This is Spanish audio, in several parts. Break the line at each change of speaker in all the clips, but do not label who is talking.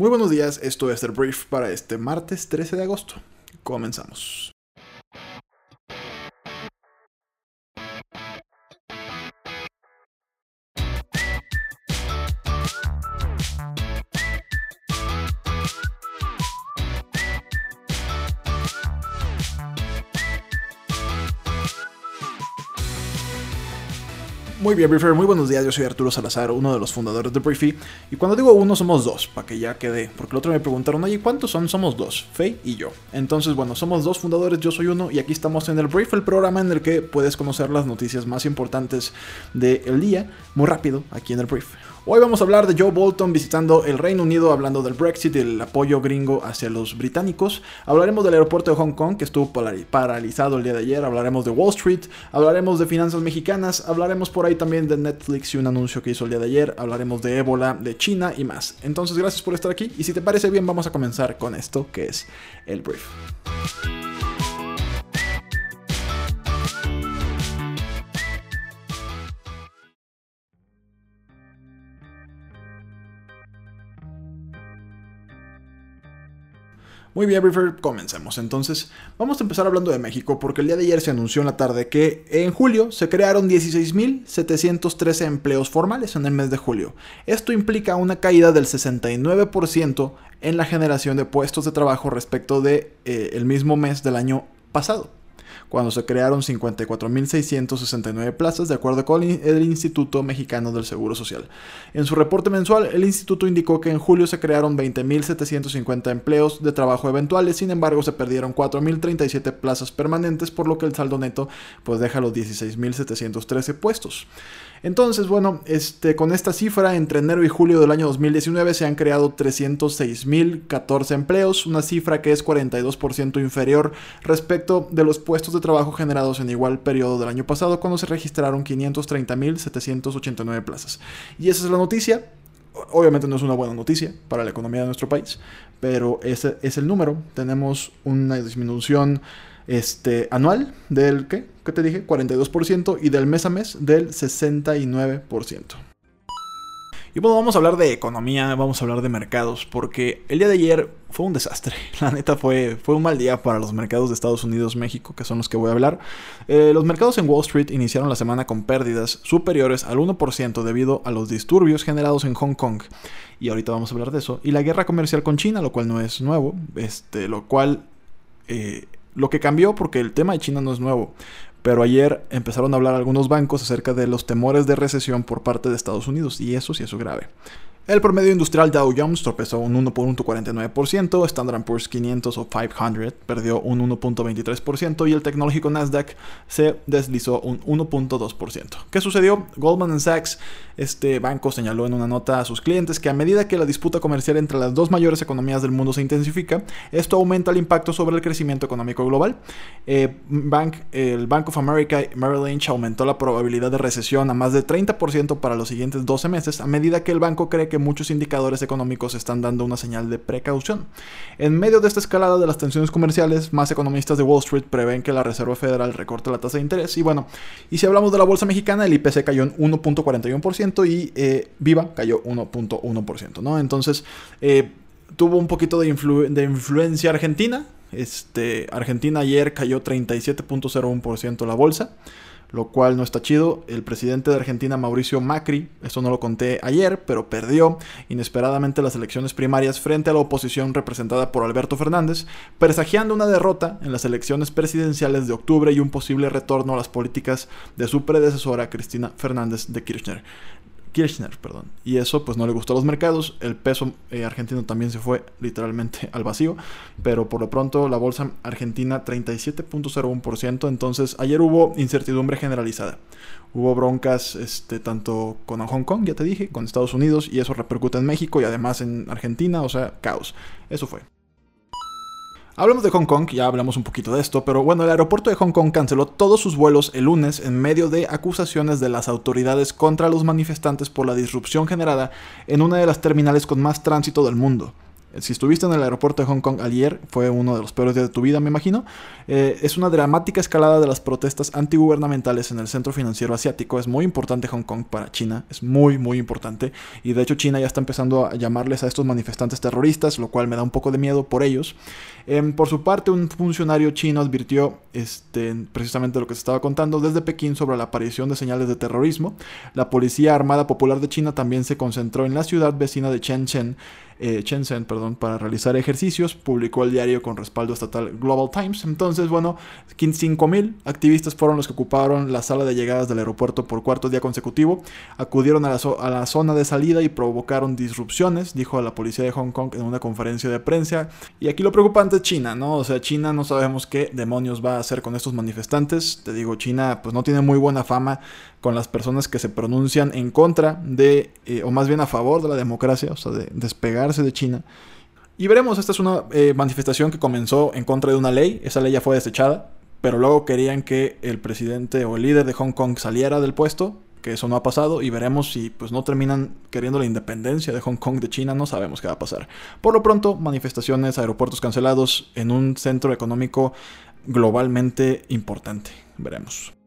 Muy buenos días, esto es el brief para este martes 13 de agosto. Comenzamos. Muy bien, Briefer, muy buenos días. Yo soy Arturo Salazar, uno de los fundadores de Briefy. Y cuando digo uno, somos dos, para que ya quede. Porque el otro me preguntaron, oye, ¿cuántos son? Somos dos, Faye y yo. Entonces, bueno, somos dos fundadores, yo soy uno, y aquí estamos en el Brief, el programa en el que puedes conocer las noticias más importantes del día, muy rápido, aquí en el Brief. Hoy vamos a hablar de Joe Bolton visitando el Reino Unido, hablando del Brexit y el apoyo gringo hacia los británicos. Hablaremos del aeropuerto de Hong Kong, que estuvo paralizado el día de ayer. Hablaremos de Wall Street, hablaremos de finanzas mexicanas, hablaremos por ahí también de Netflix y un anuncio que hizo el día de ayer. Hablaremos de ébola, de China y más. Entonces, gracias por estar aquí. Y si te parece bien, vamos a comenzar con esto que es el brief. Muy bien, Briefer, comencemos. Entonces, vamos a empezar hablando de México, porque el día de ayer se anunció en la tarde que en julio se crearon 16.713 empleos formales en el mes de julio. Esto implica una caída del 69% en la generación de puestos de trabajo respecto de eh, el mismo mes del año pasado cuando se crearon 54.669 plazas, de acuerdo con el Instituto Mexicano del Seguro Social. En su reporte mensual, el instituto indicó que en julio se crearon 20.750 empleos de trabajo eventuales, sin embargo se perdieron 4.037 plazas permanentes, por lo que el saldo neto pues deja los 16.713 puestos. Entonces, bueno, este, con esta cifra, entre enero y julio del año 2019 se han creado 306.014 empleos, una cifra que es 42% inferior respecto de los puestos de trabajo generados en igual periodo del año pasado, cuando se registraron 530.789 plazas. Y esa es la noticia. Obviamente no es una buena noticia para la economía de nuestro país, pero ese es el número. Tenemos una disminución este, anual del, ¿qué? ¿Qué te dije? 42% y del mes a mes del 69%. Y bueno, vamos a hablar de economía, vamos a hablar de mercados, porque el día de ayer fue un desastre. La neta fue, fue un mal día para los mercados de Estados Unidos, México, que son los que voy a hablar. Eh, los mercados en Wall Street iniciaron la semana con pérdidas superiores al 1% debido a los disturbios generados en Hong Kong. Y ahorita vamos a hablar de eso. Y la guerra comercial con China, lo cual no es nuevo, este, lo cual... Eh, lo que cambió porque el tema de China no es nuevo, pero ayer empezaron a hablar algunos bancos acerca de los temores de recesión por parte de Estados Unidos y eso sí es grave. El promedio industrial Dow Jones tropezó un 1.49%, Standard Poor's 500 o 500 perdió un 1.23% y el tecnológico Nasdaq se deslizó un 1.2%. ¿Qué sucedió? Goldman Sachs, este banco, señaló en una nota a sus clientes que a medida que la disputa comercial entre las dos mayores economías del mundo se intensifica, esto aumenta el impacto sobre el crecimiento económico global. Eh, Bank, el Bank of America Merrill Lynch aumentó la probabilidad de recesión a más de 30% para los siguientes 12 meses a medida que el banco cree que muchos indicadores económicos están dando una señal de precaución. En medio de esta escalada de las tensiones comerciales, más economistas de Wall Street prevén que la Reserva Federal recorte la tasa de interés. Y bueno, y si hablamos de la bolsa mexicana, el IPC cayó en 1.41% y eh, Viva cayó 1.1%, ¿no? Entonces, eh, tuvo un poquito de, de influencia argentina. Este, Argentina ayer cayó 37.01% la bolsa lo cual no está chido. El presidente de Argentina, Mauricio Macri, esto no lo conté ayer, pero perdió inesperadamente las elecciones primarias frente a la oposición representada por Alberto Fernández, presagiando una derrota en las elecciones presidenciales de octubre y un posible retorno a las políticas de su predecesora, Cristina Fernández de Kirchner. Kirchner, perdón. Y eso pues no le gustó a los mercados. El peso eh, argentino también se fue literalmente al vacío. Pero por lo pronto la bolsa argentina 37.01%. Entonces ayer hubo incertidumbre generalizada. Hubo broncas este, tanto con Hong Kong, ya te dije, con Estados Unidos. Y eso repercute en México y además en Argentina. O sea, caos. Eso fue. Hablamos de Hong Kong, ya hablamos un poquito de esto, pero bueno, el aeropuerto de Hong Kong canceló todos sus vuelos el lunes en medio de acusaciones de las autoridades contra los manifestantes por la disrupción generada en una de las terminales con más tránsito del mundo. Si estuviste en el aeropuerto de Hong Kong ayer, fue uno de los peores días de tu vida, me imagino. Eh, es una dramática escalada de las protestas antigubernamentales en el centro financiero asiático. Es muy importante Hong Kong para China, es muy, muy importante. Y de hecho China ya está empezando a llamarles a estos manifestantes terroristas, lo cual me da un poco de miedo por ellos. Em, por su parte, un funcionario chino advirtió este, precisamente lo que se estaba contando desde Pekín sobre la aparición de señales de terrorismo. La Policía Armada Popular de China también se concentró en la ciudad vecina de Shenzhen eh, Shenzhen perdón, para realizar ejercicios. Publicó el diario con respaldo estatal Global Times. Entonces, bueno, 5.000 activistas fueron los que ocuparon la sala de llegadas del aeropuerto por cuarto día consecutivo. Acudieron a la, zona de salida y provocaron disrupciones, dijo la policía de Hong Kong en una conferencia de prensa. Y aquí lo preocupante es China, ¿no? O sea, China no sabemos qué demonios va a hacer con estos manifestantes. Te digo, China pues no tiene muy buena fama con las personas que se pronuncian en contra de, eh, o más bien a favor de la democracia, o sea, de de China. Y veremos, esta es una eh, manifestación que comenzó en contra de una ley, esa ley ya fue desechada, pero luego querían que el presidente o el líder de Hong Kong saliera del puesto, que eso no ha pasado, y veremos si pues no terminan queriendo la independencia de Hong Kong de China, no sabemos qué va a pasar. Por lo pronto, manifestaciones, aeropuertos cancelados en un centro económico globalmente importante, veremos.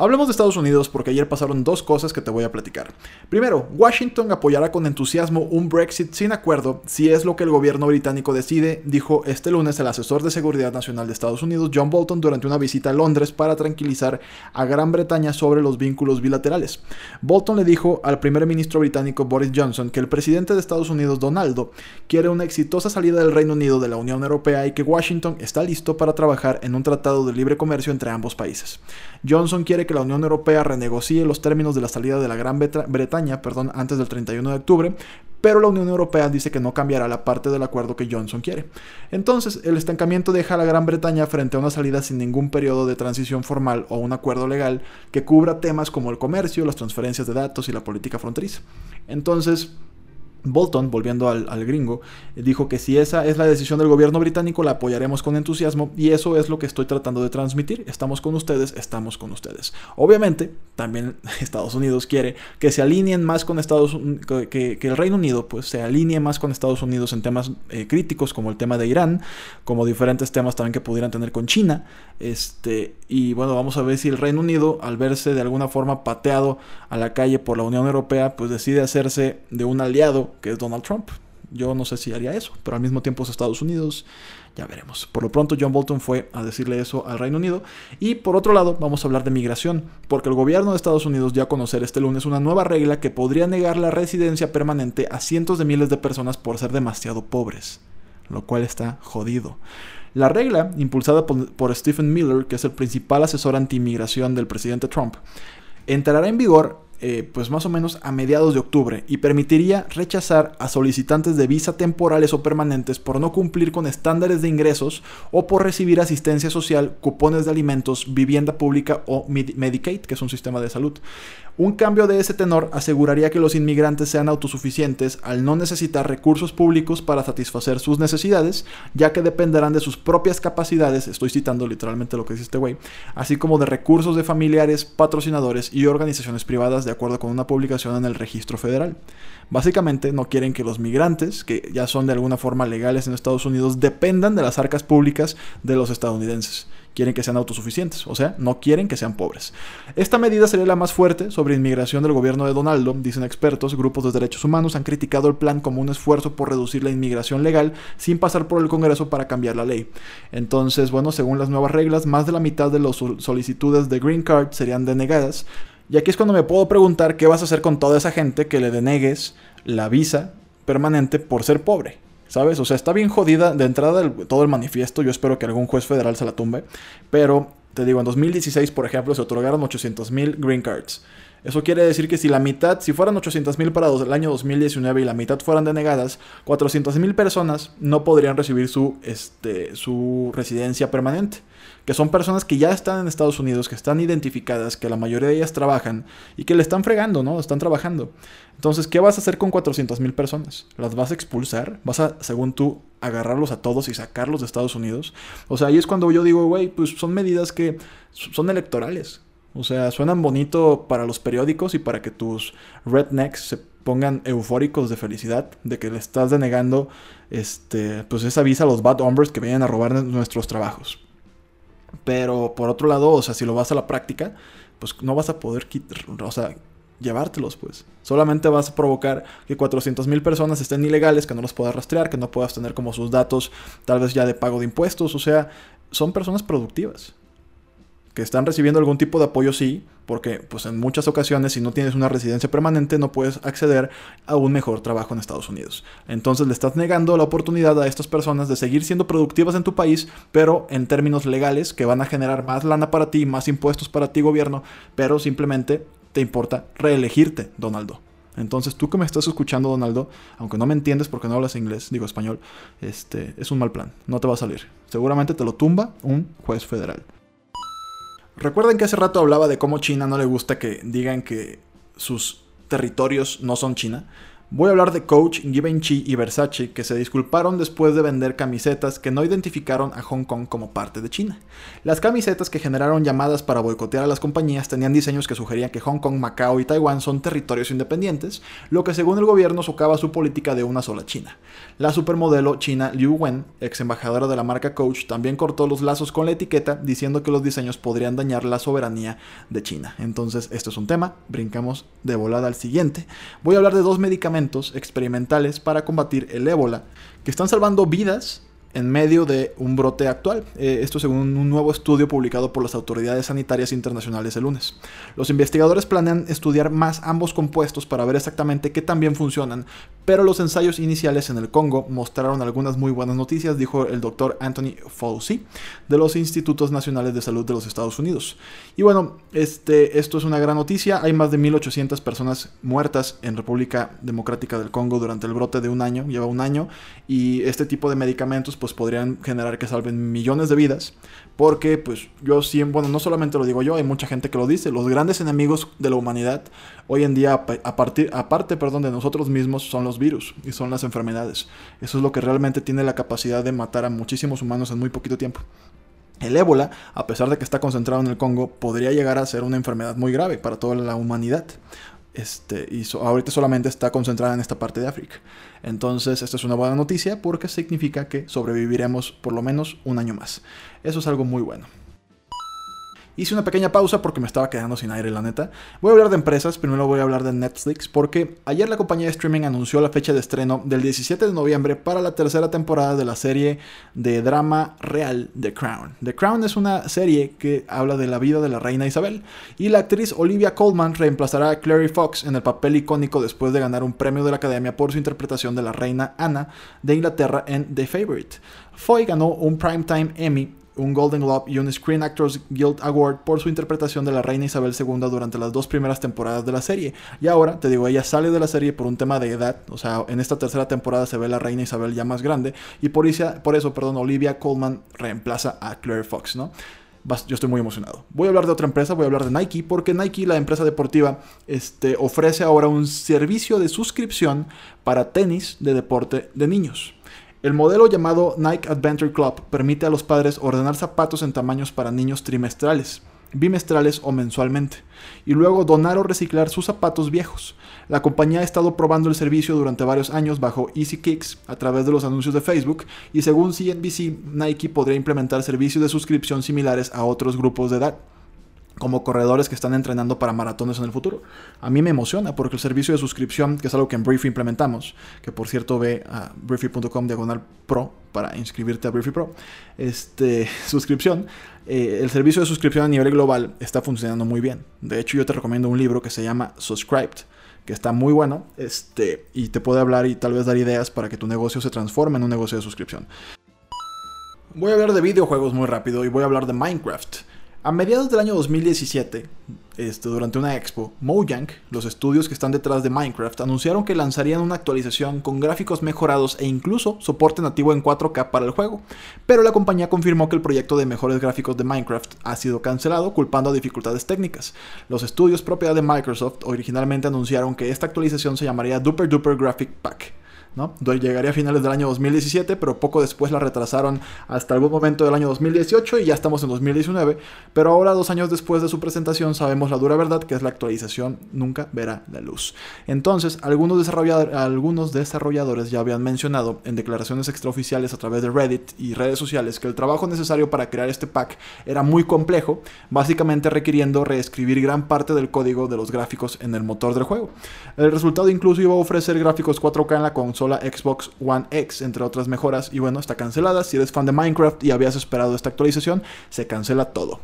Hablemos de Estados Unidos porque ayer pasaron dos cosas que te voy a platicar. Primero, Washington apoyará con entusiasmo un Brexit sin acuerdo si es lo que el gobierno británico decide, dijo este lunes el asesor de Seguridad Nacional de Estados Unidos, John Bolton, durante una visita a Londres para tranquilizar a Gran Bretaña sobre los vínculos bilaterales. Bolton le dijo al primer ministro británico Boris Johnson que el presidente de Estados Unidos, Donaldo, quiere una exitosa salida del Reino Unido de la Unión Europea y que Washington está listo para trabajar en un tratado de libre comercio entre ambos países. Johnson quiere que la Unión Europea renegocie los términos de la salida de la Gran Bretaña perdón, antes del 31 de octubre, pero la Unión Europea dice que no cambiará la parte del acuerdo que Johnson quiere. Entonces, el estancamiento deja a la Gran Bretaña frente a una salida sin ningún periodo de transición formal o un acuerdo legal que cubra temas como el comercio, las transferencias de datos y la política fronteriza. Entonces, Bolton, volviendo al, gringo, dijo que si esa es la decisión del gobierno británico, la apoyaremos con entusiasmo y eso es lo que estoy tratando de transmitir. Estamos con ustedes, estamos con ustedes. Obviamente, también Estados Unidos quiere que se alineen más con Estados Unidos, que, el Reino Unido pues se alinee más con Estados Unidos en temas eh, críticos como el tema de Irán, como diferentes temas también que pudieran tener con China. Este, y bueno, vamos a ver si el Reino Unido, al verse de alguna forma pateado a la calle por la Unión Europea, pues decide hacerse de un aliado que es Donald Trump. Yo no sé si haría eso, pero al mismo tiempo es Estados Unidos, ya veremos. Por lo pronto John Bolton fue a decirle eso al Reino Unido. Y por otro lado, vamos a hablar de migración, porque el gobierno de Estados Unidos dio a conocer este lunes una nueva regla que podría negar la residencia permanente a cientos de miles de personas por ser demasiado pobres, lo cual está jodido. La regla, impulsada por, Stephen Miller, que es el principal asesor anti-inmigración del presidente Trump, entrará en vigor eh, pues más o menos a mediados de octubre y permitiría rechazar a solicitantes de visa temporales o permanentes por no cumplir con estándares de ingresos o por recibir asistencia social, cupones de alimentos, vivienda pública o Medicaid, que es un sistema de salud. Un cambio de ese tenor aseguraría que los inmigrantes sean autosuficientes al no necesitar recursos públicos para satisfacer sus necesidades, ya que dependerán de sus propias capacidades, estoy citando literalmente lo que dice este güey, así como de recursos de familiares, patrocinadores y organizaciones privadas acuerdo con una publicación en el registro federal. Básicamente no quieren que los migrantes, que ya son de alguna forma legales en Estados Unidos, dependan de las arcas públicas de los estadounidenses quieren que sean autosuficientes, o sea, no quieren que sean pobres. Esta medida sería la más fuerte sobre inmigración del gobierno de Donaldo, dicen expertos, grupos de derechos humanos han criticado el plan como un esfuerzo por reducir la inmigración legal sin pasar por el Congreso para cambiar la ley. Entonces, bueno, según las nuevas reglas, más de la mitad de las solicitudes de Green Card serían denegadas. Y aquí es cuando me puedo preguntar qué vas a hacer con toda esa gente que le denegues la visa permanente por ser pobre. ¿Sabes? O sea, está bien jodida de entrada todo el manifiesto. Yo espero que algún juez federal se la tumbe. Pero, te digo, en 2016, por ejemplo, se otorgaron 800 mil green cards. Eso quiere decir que si la mitad, si fueran 800 mil para el año 2019 y la mitad fueran denegadas, 400 mil personas no podrían recibir su, este, su residencia permanente que son personas que ya están en Estados Unidos, que están identificadas, que la mayoría de ellas trabajan y que le están fregando, ¿no? Están trabajando. Entonces, ¿qué vas a hacer con 400 mil personas? ¿Las vas a expulsar? ¿Vas a, según tú, agarrarlos a todos y sacarlos de Estados Unidos? O sea, ahí es cuando yo digo, güey, pues son medidas que son electorales. O sea, suenan bonito para los periódicos y para que tus rednecks se pongan eufóricos de felicidad, de que le estás denegando este, pues esa visa a los bad hombres que vienen a robar nuestros trabajos. Pero por otro lado, o sea, si lo vas a la práctica, pues no vas a poder o sea, llevártelos, pues. Solamente vas a provocar que 400.000 personas estén ilegales, que no los puedas rastrear, que no puedas tener como sus datos tal vez ya de pago de impuestos. O sea, son personas productivas que están recibiendo algún tipo de apoyo, sí, porque pues en muchas ocasiones si no tienes una residencia permanente no puedes acceder a un mejor trabajo en Estados Unidos. Entonces le estás negando la oportunidad a estas personas de seguir siendo productivas en tu país, pero en términos legales que van a generar más lana para ti, más impuestos para ti gobierno, pero simplemente te importa reelegirte, Donaldo. Entonces, tú que me estás escuchando, Donaldo, aunque no me entiendes porque no hablas inglés, digo español, este es un mal plan, no te va a salir. Seguramente te lo tumba un juez federal. Recuerden que hace rato hablaba de cómo China no le gusta que digan que sus territorios no son China. Voy a hablar de Coach, Givenchy y Versace que se disculparon después de vender camisetas que no identificaron a Hong Kong como parte de China. Las camisetas que generaron llamadas para boicotear a las compañías tenían diseños que sugerían que Hong Kong, Macao y Taiwán son territorios independientes, lo que según el gobierno socava su política de una sola China. La supermodelo china Liu Wen, ex embajadora de la marca Coach, también cortó los lazos con la etiqueta diciendo que los diseños podrían dañar la soberanía de China. Entonces, esto es un tema, brincamos de volada al siguiente. Voy a hablar de dos medicamentos experimentales para combatir el ébola, que están salvando vidas en medio de un brote actual. Eh, esto según un nuevo estudio publicado por las autoridades sanitarias internacionales el lunes. Los investigadores planean estudiar más ambos compuestos para ver exactamente qué tan bien funcionan, pero los ensayos iniciales en el Congo mostraron algunas muy buenas noticias, dijo el doctor Anthony Fauci de los Institutos Nacionales de Salud de los Estados Unidos. Y bueno, este, esto es una gran noticia. Hay más de 1.800 personas muertas en República Democrática del Congo durante el brote de un año, lleva un año, y este tipo de medicamentos pues podrían generar que salven millones de vidas, porque pues yo siempre, bueno, no solamente lo digo yo, hay mucha gente que lo dice, los grandes enemigos de la humanidad hoy en día, a partir, aparte perdón, de nosotros mismos, son los virus y son las enfermedades. Eso es lo que realmente tiene la capacidad de matar a muchísimos humanos en muy poquito tiempo. El ébola, a pesar de que está concentrado en el Congo, podría llegar a ser una enfermedad muy grave para toda la humanidad. Este, y ahorita solamente está concentrada en esta parte de África. Entonces, esta es una buena noticia porque significa que sobreviviremos por lo menos un año más. Eso es algo muy bueno. Hice una pequeña pausa porque me estaba quedando sin aire, la neta. Voy a hablar de empresas, primero voy a hablar de Netflix, porque ayer la compañía de streaming anunció la fecha de estreno del 17 de noviembre para la tercera temporada de la serie de drama real The Crown. The Crown es una serie que habla de la vida de la reina Isabel, y la actriz Olivia Colman reemplazará a Clary Fox en el papel icónico después de ganar un premio de la Academia por su interpretación de la reina Anna de Inglaterra en The Favorite. Foy ganó un Primetime Emmy un Golden Globe y un Screen Actors Guild Award por su interpretación de la reina Isabel II durante las dos primeras temporadas de la serie. Y ahora, te digo, ella sale de la serie por un tema de edad, o sea, en esta tercera temporada se ve la reina Isabel ya más grande, y por por eso perdón, Olivia Colman reemplaza a Claire Fox, ¿no? yo estoy muy emocionado. Voy a hablar de otra empresa, voy a hablar de Nike, porque Nike, la empresa deportiva, este, ofrece ahora un servicio de suscripción para tenis de deporte de niños. El modelo llamado Nike Adventure Club permite a los padres ordenar zapatos en tamaños para niños trimestrales, bimestrales o mensualmente, y luego donar o reciclar sus zapatos viejos. La compañía ha estado probando el servicio durante varios años bajo Easy Kicks a través de los anuncios de Facebook y según CNBC, Nike podría implementar servicios de suscripción similares a otros grupos de edad como corredores que están entrenando para maratones en el futuro. A mí me emociona porque el servicio de suscripción, que es algo que en Briefy implementamos, que por cierto ve a briefy.com diagonal pro para inscribirte a Briefy Pro, este, suscripción, eh, el servicio de suscripción a nivel global está funcionando muy bien. De hecho, yo te recomiendo un libro que se llama Subscribed, que está muy bueno este, y te puede hablar y tal vez dar ideas para que tu negocio se transforme en un negocio de suscripción. Voy a hablar de videojuegos muy rápido y voy a hablar de Minecraft. A mediados del año 2017, este, durante una expo, Mojang, los estudios que están detrás de Minecraft, anunciaron que lanzarían una actualización con gráficos mejorados e incluso soporte nativo en 4K para el juego, pero la compañía confirmó que el proyecto de mejores gráficos de Minecraft ha sido cancelado culpando a dificultades técnicas. Los estudios propiedad de Microsoft originalmente anunciaron que esta actualización se llamaría Duper Duper Graphic Pack ¿no? Llegaría a finales del año 2017, pero poco después la retrasaron hasta algún momento del año 2018 y ya estamos en 2019. Pero ahora, dos años después de su presentación, sabemos la dura verdad que es la actualización nunca verá la luz. Entonces, algunos, desarrolladores, algunos desarrolladores ya habían mencionado en declaraciones extraoficiales a través de Reddit y redes sociales que el trabajo necesario para crear este pack era muy complejo, básicamente requiriendo reescribir gran parte del código de los gráficos en el motor del juego. El resultado incluso iba a ofrecer gráficos 4K en la consola Xbox One X, entre otras mejoras, y bueno, está cancelada. Si eres fan de Minecraft y habías esperado esta actualización, se cancela todo.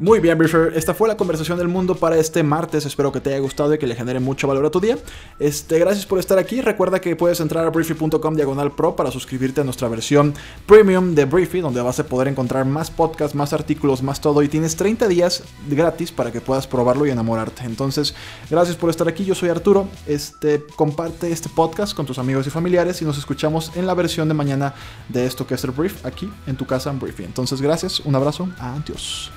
Muy bien, Briefer. Esta fue la conversación del mundo para este martes. Espero que te haya gustado y que le genere mucho valor a tu día. Este, gracias por estar aquí. Recuerda que puedes entrar a briefy.com diagonal pro para suscribirte a nuestra versión premium de Briefy, donde vas a poder encontrar más podcasts, más artículos, más todo. Y tienes 30 días gratis para que puedas probarlo y enamorarte. Entonces, gracias por estar aquí. Yo soy Arturo. Este, comparte este podcast con tus amigos y familiares y nos escuchamos en la versión de mañana de esto que es el Brief aquí en tu casa en Briefy. Entonces, gracias. Un abrazo. Adiós.